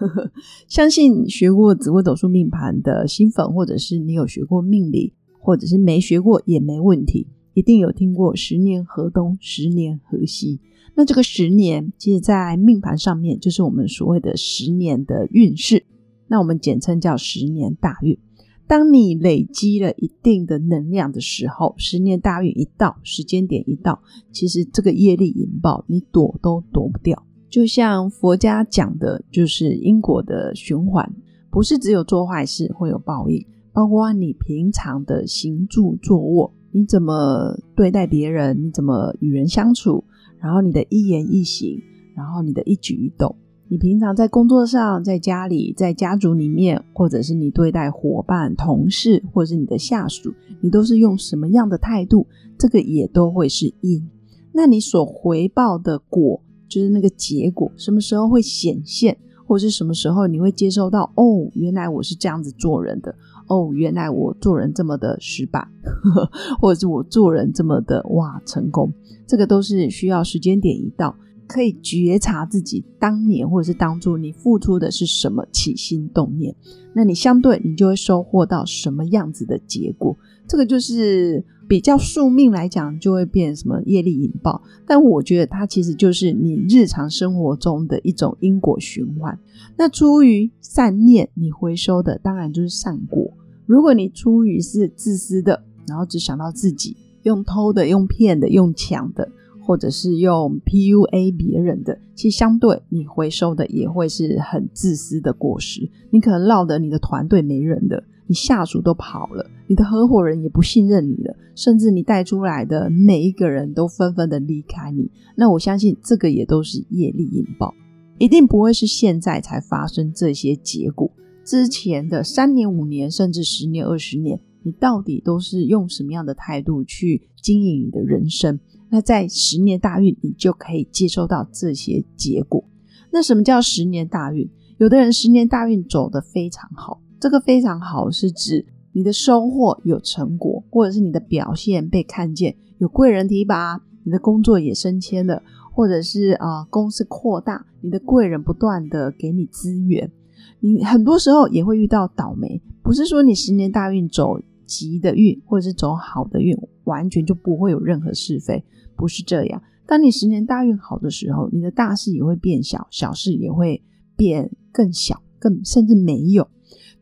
相信学过紫微斗数命盘的新粉，或者是你有学过命理，或者是没学过也没问题，一定有听过十年河东，十年河西。那这个十年，其实在命盘上面就是我们所谓的十年的运势，那我们简称叫十年大运。当你累积了一定的能量的时候，十年大运一到，时间点一到，其实这个业力引爆，你躲都躲不掉。就像佛家讲的，就是因果的循环，不是只有做坏事会有报应，包括你平常的行住坐卧，你怎么对待别人，你怎么与人相处，然后你的一言一行，然后你的一举一动。你平常在工作上，在家里，在家族里面，或者是你对待伙伴、同事，或者是你的下属，你都是用什么样的态度？这个也都会是因。那你所回报的果，就是那个结果，什么时候会显现，或者是什么时候你会接受到？哦，原来我是这样子做人的。哦，原来我做人这么的失败，或者是我做人这么的哇成功，这个都是需要时间点一到。可以觉察自己当年或者是当初你付出的是什么起心动念，那你相对你就会收获到什么样子的结果。这个就是比较宿命来讲，就会变什么业力引爆。但我觉得它其实就是你日常生活中的一种因果循环。那出于善念，你回收的当然就是善果；如果你出于是自私的，然后只想到自己，用偷的、用骗的、用抢的。或者是用 PUA 别人的，其实相对你回收的也会是很自私的果实。你可能落得你的团队没人的，你下属都跑了，你的合伙人也不信任你了，甚至你带出来的每一个人都纷纷的离开你。那我相信这个也都是业力引爆，一定不会是现在才发生这些结果。之前的三年、五年，甚至十年、二十年，你到底都是用什么样的态度去经营你的人生？那在十年大运，你就可以接收到这些结果。那什么叫十年大运？有的人十年大运走得非常好，这个非常好是指你的收获有成果，或者是你的表现被看见，有贵人提拔，你的工作也升迁了，或者是啊公司扩大，你的贵人不断的给你资源。你很多时候也会遇到倒霉，不是说你十年大运走吉的运，或者是走好的运，完全就不会有任何是非。不是这样。当你十年大运好的时候，你的大事也会变小，小事也会变更小，更甚至没有。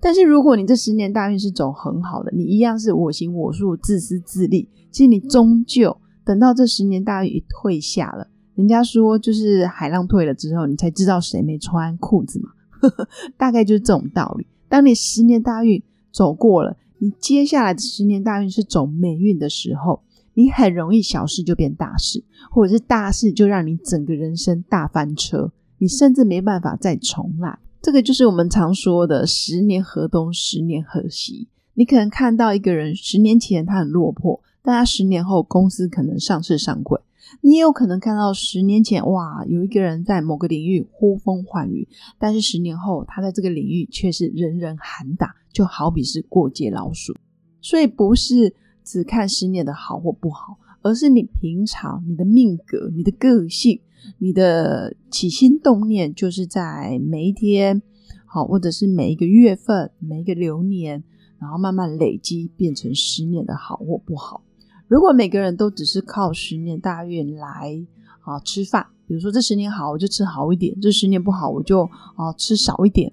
但是如果你这十年大运是走很好的，你一样是我行我素、自私自利。其实你终究等到这十年大运一退下了，人家说就是海浪退了之后，你才知道谁没穿裤子嘛。大概就是这种道理。当你十年大运走过了，你接下来的十年大运是走霉运的时候。你很容易小事就变大事，或者是大事就让你整个人生大翻车，你甚至没办法再重来。这个就是我们常说的“十年河东，十年河西”。你可能看到一个人十年前他很落魄，但他十年后公司可能上市上柜；你也有可能看到十年前哇，有一个人在某个领域呼风唤雨，但是十年后他在这个领域却是人人喊打，就好比是过街老鼠。所以不是。只看十年的好或不好，而是你平常你的命格、你的个性、你的起心动念，就是在每一天，好，或者是每一个月份、每一个流年，然后慢慢累积，变成十年的好或不好。如果每个人都只是靠十年大运来啊吃饭，比如说这十年好，我就吃好一点；这十年不好，我就啊吃少一点。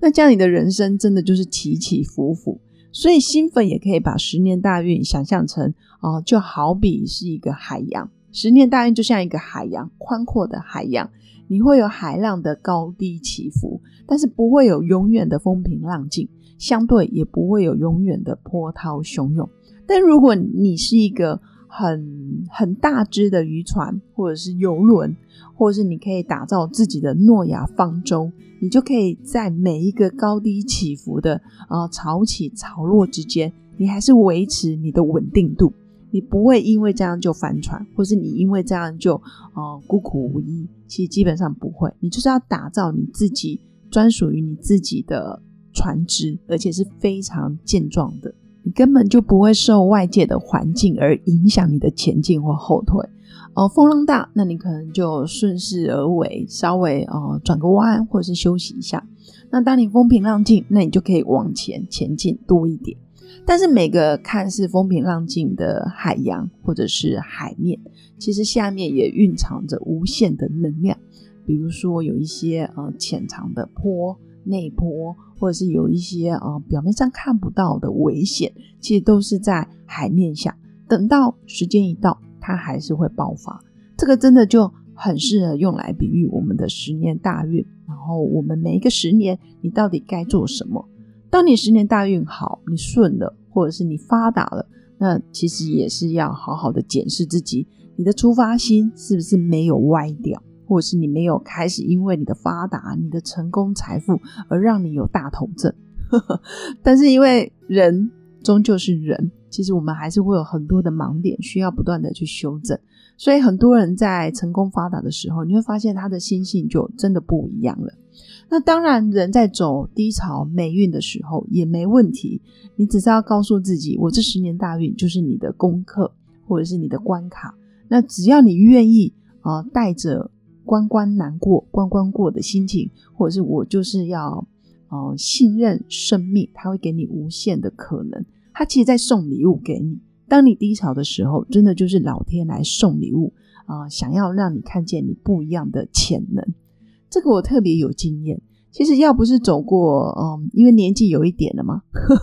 那这样你的人生真的就是起起伏伏。所以新粉也可以把十年大运想象成哦，就好比是一个海洋。十年大运就像一个海洋，宽阔的海洋，你会有海浪的高低起伏，但是不会有永远的风平浪静，相对也不会有永远的波涛汹涌。但如果你是一个很很大只的渔船，或者是游轮，或者是你可以打造自己的诺亚方舟，你就可以在每一个高低起伏的啊潮起潮落之间，你还是维持你的稳定度，你不会因为这样就翻船，或是你因为这样就啊孤苦无依。其实基本上不会，你就是要打造你自己专属于你自己的船只，而且是非常健壮的。你根本就不会受外界的环境而影响你的前进或后退。哦，风浪大，那你可能就顺势而为，稍微呃转个弯，或者是休息一下。那当你风平浪静，那你就可以往前前进多一点。但是每个看似风平浪静的海洋或者是海面，其实下面也蕴藏着无限的能量。比如说有一些呃潜藏的坡。内坡，或者是有一些呃表面上看不到的危险，其实都是在海面下。等到时间一到，它还是会爆发。这个真的就很适合用来比喻我们的十年大运。然后我们每一个十年，你到底该做什么？当你十年大运好，你顺了，或者是你发达了，那其实也是要好好的检视自己，你的出发心是不是没有歪掉。或者是你没有开始，因为你的发达、你的成功、财富而让你有大头症，但是因为人终究是人，其实我们还是会有很多的盲点需要不断的去修正。所以很多人在成功发达的时候，你会发现他的心性就真的不一样了。那当然，人在走低潮霉运的时候也没问题，你只是要告诉自己，我这十年大运就是你的功课或者是你的关卡。那只要你愿意啊，带着。关关难过关关过的心情，或者是我就是要呃信任生命，他会给你无限的可能。他其实在送礼物给你。当你低潮的时候，真的就是老天来送礼物啊，想要让你看见你不一样的潜能。这个我特别有经验。其实要不是走过，嗯，因为年纪有一点了嘛，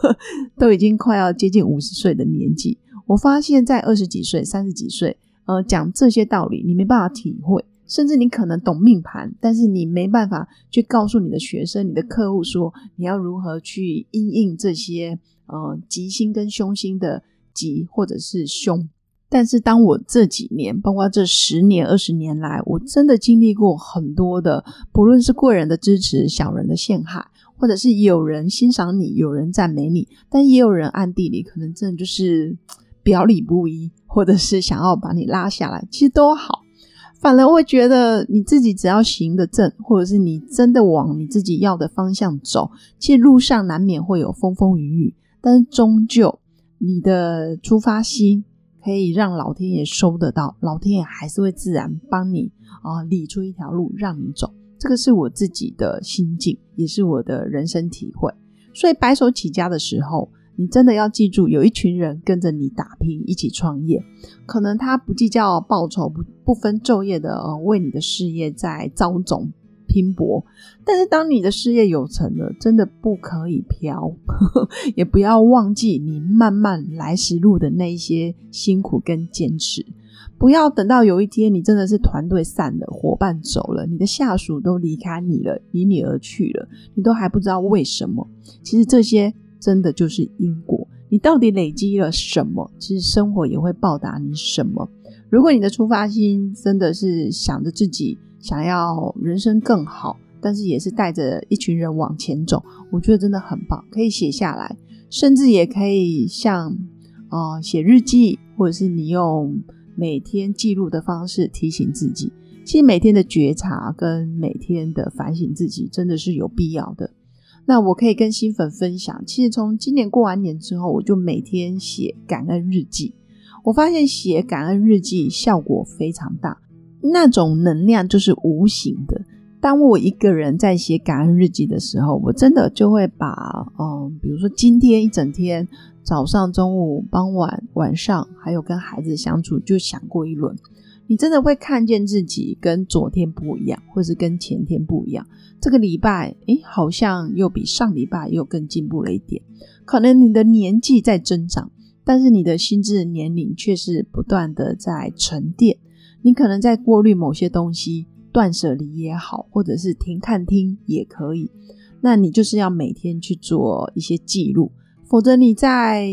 都已经快要接近五十岁的年纪，我发现，在二十几岁、三十几岁，呃，讲这些道理，你没办法体会。甚至你可能懂命盘，但是你没办法去告诉你的学生、你的客户说你要如何去应应这些呃吉星跟凶星的吉或者是凶。但是当我这几年，包括这十年、二十年来，我真的经历过很多的，不论是贵人的支持、小人的陷害，或者是有人欣赏你、有人赞美你，但也有人暗地里可能真的就是表里不一，或者是想要把你拉下来，其实都好。反而会觉得你自己只要行得正，或者是你真的往你自己要的方向走，其实路上难免会有风风雨雨，但是终究你的出发心可以让老天爷收得到，老天爷还是会自然帮你啊理出一条路让你走。这个是我自己的心境，也是我的人生体会。所以白手起家的时候。你真的要记住，有一群人跟着你打拼，一起创业。可能他不计较报酬，不不分昼夜的为你的事业在招总拼搏。但是当你的事业有成了，真的不可以飘，也不要忘记你慢慢来时路的那一些辛苦跟坚持。不要等到有一天你真的是团队散了，伙伴走了，你的下属都离开你了，离你而去了，你都还不知道为什么。其实这些。真的就是因果，你到底累积了什么？其实生活也会报答你什么。如果你的出发心真的是想着自己想要人生更好，但是也是带着一群人往前走，我觉得真的很棒，可以写下来，甚至也可以像啊写日记，或者是你用每天记录的方式提醒自己。其实每天的觉察跟每天的反省自己，真的是有必要的。那我可以跟新粉分享，其实从今年过完年之后，我就每天写感恩日记。我发现写感恩日记效果非常大，那种能量就是无形的。当我一个人在写感恩日记的时候，我真的就会把，嗯，比如说今天一整天，早上、中午、傍晚、晚上，还有跟孩子相处，就想过一轮。你真的会看见自己跟昨天不一样，或是跟前天不一样。这个礼拜，诶，好像又比上礼拜又更进步了一点。可能你的年纪在增长，但是你的心智年龄却是不断的在沉淀。你可能在过滤某些东西，断舍离也好，或者是停看听也可以。那你就是要每天去做一些记录，否则你在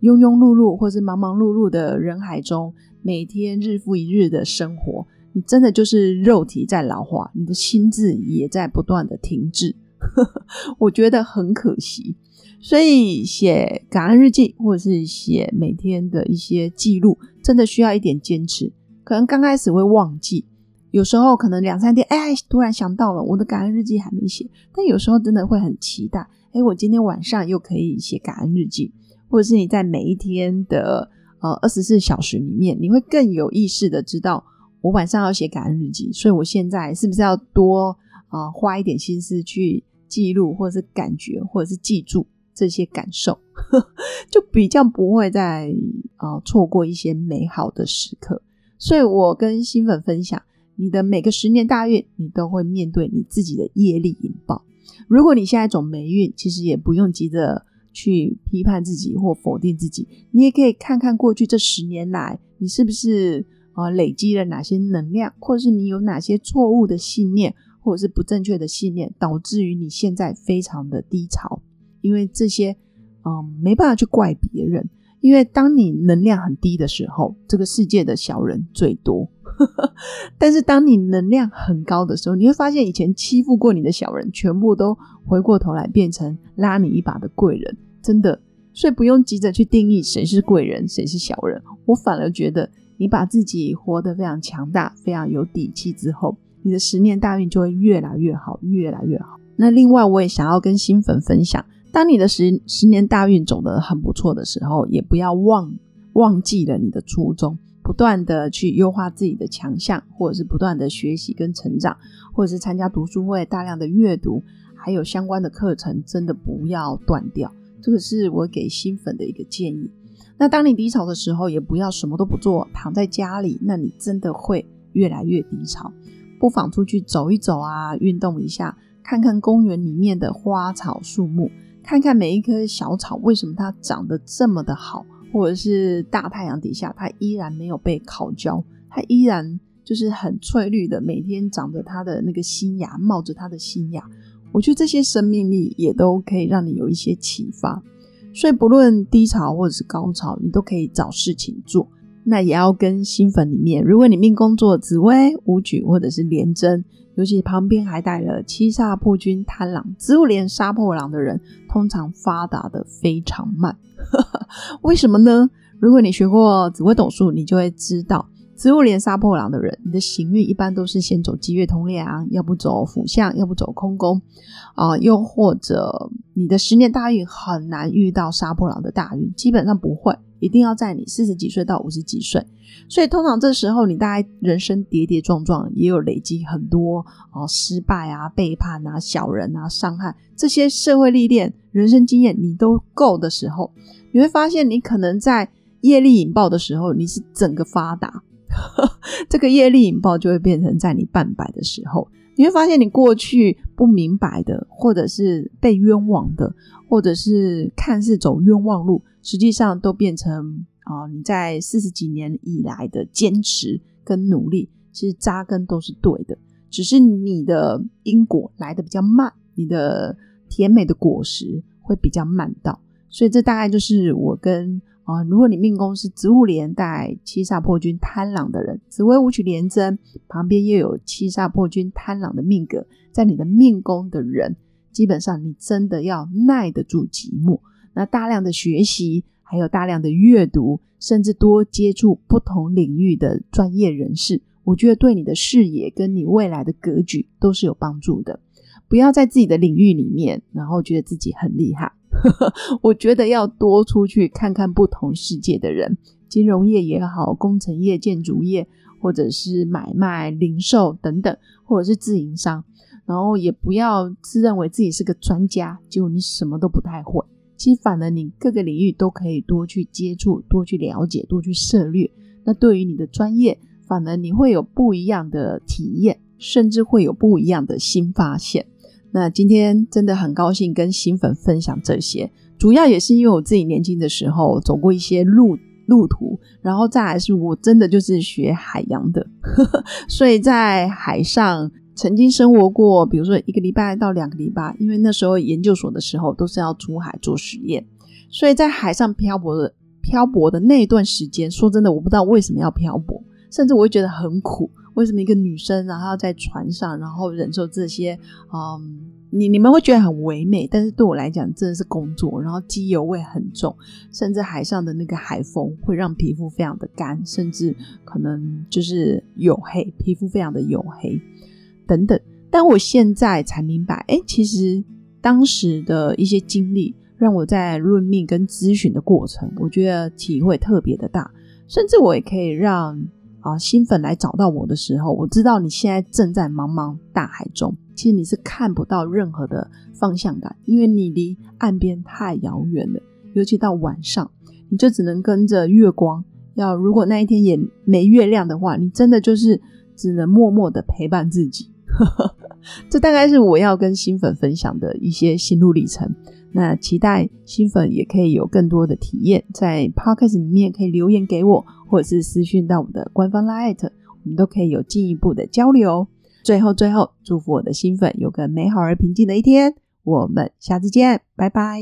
庸庸碌碌或是忙忙碌碌的人海中。每天日复一日的生活，你真的就是肉体在老化，你的心智也在不断的停滞，我觉得很可惜。所以写感恩日记或者是写每天的一些记录，真的需要一点坚持。可能刚开始会忘记，有时候可能两三天，哎，突然想到了我的感恩日记还没写。但有时候真的会很期待，哎，我今天晚上又可以写感恩日记，或者是你在每一天的呃二十四小时里面，你会更有意识的知道我晚上要写感恩日记，所以我现在是不是要多啊花一点心思去记录，或者是感觉，或者是记住。这些感受，就比较不会再啊错过一些美好的时刻。所以我跟新粉分享，你的每个十年大运，你都会面对你自己的业力引爆。如果你现在走霉运，其实也不用急着去批判自己或否定自己，你也可以看看过去这十年来，你是不是啊累积了哪些能量，或者是你有哪些错误的信念，或者是不正确的信念，导致于你现在非常的低潮。因为这些，嗯，没办法去怪别人。因为当你能量很低的时候，这个世界的小人最多。但是当你能量很高的时候，你会发现以前欺负过你的小人，全部都回过头来变成拉你一把的贵人。真的，所以不用急着去定义谁是贵人，谁是小人。我反而觉得，你把自己活得非常强大、非常有底气之后，你的十年大运就会越来越好，越来越好。那另外，我也想要跟新粉分享。当你的十十年大运走得很不错的时候，也不要忘忘记了你的初衷，不断的去优化自己的强项，或者是不断的学习跟成长，或者是参加读书会，大量的阅读，还有相关的课程，真的不要断掉。这个是我给新粉的一个建议。那当你低潮的时候，也不要什么都不做，躺在家里，那你真的会越来越低潮。不妨出去走一走啊，运动一下，看看公园里面的花草树木。看看每一棵小草，为什么它长得这么的好，或者是大太阳底下，它依然没有被烤焦，它依然就是很翠绿的，每天长着它的那个新芽，冒着它的新芽。我觉得这些生命力也都可以让你有一些启发。所以不论低潮或者是高潮，你都可以找事情做。那也要跟新粉里面，如果你命宫做紫薇、武曲或者是廉贞。尤其旁边还带了七煞破军贪狼，植物连杀破狼的人，通常发达的非常慢。为什么呢？如果你学过紫微斗数，你就会知道，植物连杀破狼的人，你的行运一般都是先走吉月同梁，要不走辅相，要不走空宫啊，又或者你的十年大运很难遇到杀破狼的大运，基本上不会。一定要在你四十几岁到五十几岁，所以通常这时候你大概人生跌跌撞撞，也有累积很多哦失败啊、背叛啊、小人啊、伤害这些社会历练、人生经验你都够的时候，你会发现你可能在业力引爆的时候，你是整个发达，这个业力引爆就会变成在你半百的时候。你会发现，你过去不明白的，或者是被冤枉的，或者是看似走冤枉路，实际上都变成啊，你在四十几年以来的坚持跟努力，其实扎根都是对的，只是你的因果来的比较慢，你的甜美的果实会比较慢到，所以这大概就是我跟。啊，如果你命宫是植物连带七煞破军贪狼的人，紫微武曲连贞旁边又有七煞破军贪狼的命格，在你的命宫的人，基本上你真的要耐得住寂寞。那大量的学习，还有大量的阅读，甚至多接触不同领域的专业人士，我觉得对你的视野跟你未来的格局都是有帮助的。不要在自己的领域里面，然后觉得自己很厉害。我觉得要多出去看看不同世界的人，金融业也好，工程业、建筑业，或者是买卖、零售等等，或者是自营商，然后也不要自认为自己是个专家，结果你什么都不太会。其实反而你各个领域都可以多去接触、多去了解、多去涉猎。那对于你的专业，反而你会有不一样的体验，甚至会有不一样的新发现。那今天真的很高兴跟新粉分享这些，主要也是因为我自己年轻的时候走过一些路路途，然后再来是我真的就是学海洋的，所以在海上曾经生活过，比如说一个礼拜到两个礼拜，因为那时候研究所的时候都是要出海做实验，所以在海上漂泊的。漂泊的那段时间，说真的，我不知道为什么要漂泊，甚至我会觉得很苦。为什么一个女生然后要在船上，然后忍受这些？嗯，你你们会觉得很唯美，但是对我来讲真的是工作。然后机油味很重，甚至海上的那个海风会让皮肤非常的干，甚至可能就是黝黑，皮肤非常的黝黑等等。但我现在才明白，哎，其实当时的一些经历，让我在论命跟咨询的过程，我觉得体会特别的大，甚至我也可以让。啊，新粉来找到我的时候，我知道你现在正在茫茫大海中，其实你是看不到任何的方向感，因为你离岸边太遥远了。尤其到晚上，你就只能跟着月光。要如果那一天也没月亮的话，你真的就是只能默默的陪伴自己。这大概是我要跟新粉分享的一些心路历程。那期待新粉也可以有更多的体验，在 podcast 里面可以留言给我，或者是私讯到我们的官方 line，我们都可以有进一步的交流。最后，最后祝福我的新粉有个美好而平静的一天。我们下次见，拜拜。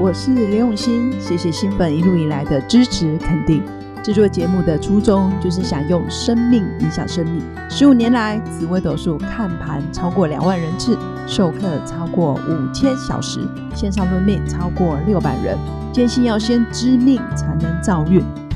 我是刘永新，谢谢新粉一路以来的支持肯定。制作节目的初衷就是想用生命影响生命。十五年来，紫微斗数看盘超过两万人次，授课超过五千小时，线上论命超过六百人。坚信要先知命才能造运，